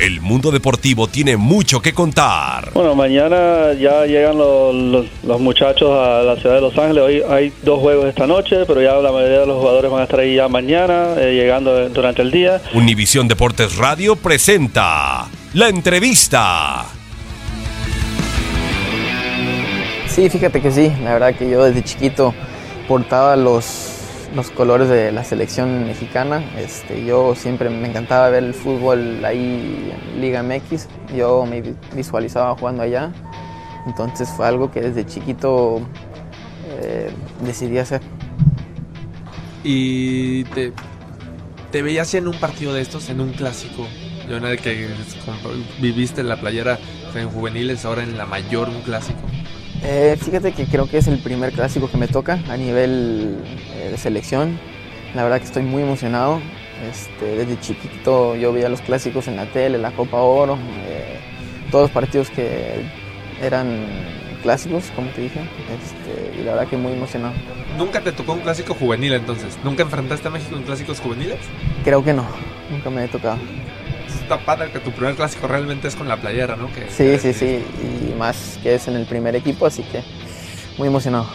El mundo deportivo tiene mucho que contar. Bueno, mañana ya llegan los, los- los muchachos a la ciudad de Los Ángeles. Hoy hay dos juegos esta noche, pero ya la mayoría de los jugadores van a estar ahí ya mañana, eh, llegando durante el día. Univisión Deportes Radio presenta la entrevista. Sí, fíjate que sí, la verdad que yo desde chiquito portaba los, los colores de la selección mexicana. Este, yo siempre me encantaba ver el fútbol ahí en Liga MX, yo me vi- visualizaba jugando allá, entonces fue algo que desde chiquito eh, decidí hacer. Y te, te veías en un partido de estos, en un clásico. Yo vez que viviste la playera en juveniles, ahora en la mayor, un clásico. Eh, fíjate que creo que es el primer clásico que me toca a nivel eh, de selección. La verdad que estoy muy emocionado. Este, desde chiquito yo veía los clásicos en la tele, la Copa Oro, eh, todos los partidos que eran clásicos, como te dije. Este, y la verdad que muy emocionado. ¿Nunca te tocó un clásico juvenil entonces? ¿Nunca enfrentaste a México en clásicos juveniles? Creo que no, nunca me he tocado. Está padre que tu primer clásico realmente es con la playera, ¿no? Que, Sí, sí, sí, y más que es en el primer equipo, así que muy emocionado.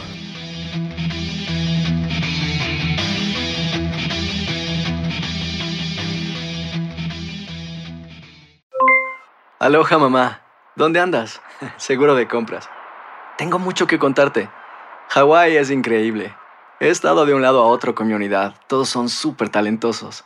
Aloha mamá. ¿Dónde andas? Seguro de compras. Tengo mucho que contarte. Hawái es increíble. He estado de un lado a otro con mi unidad. Todos son súper talentosos.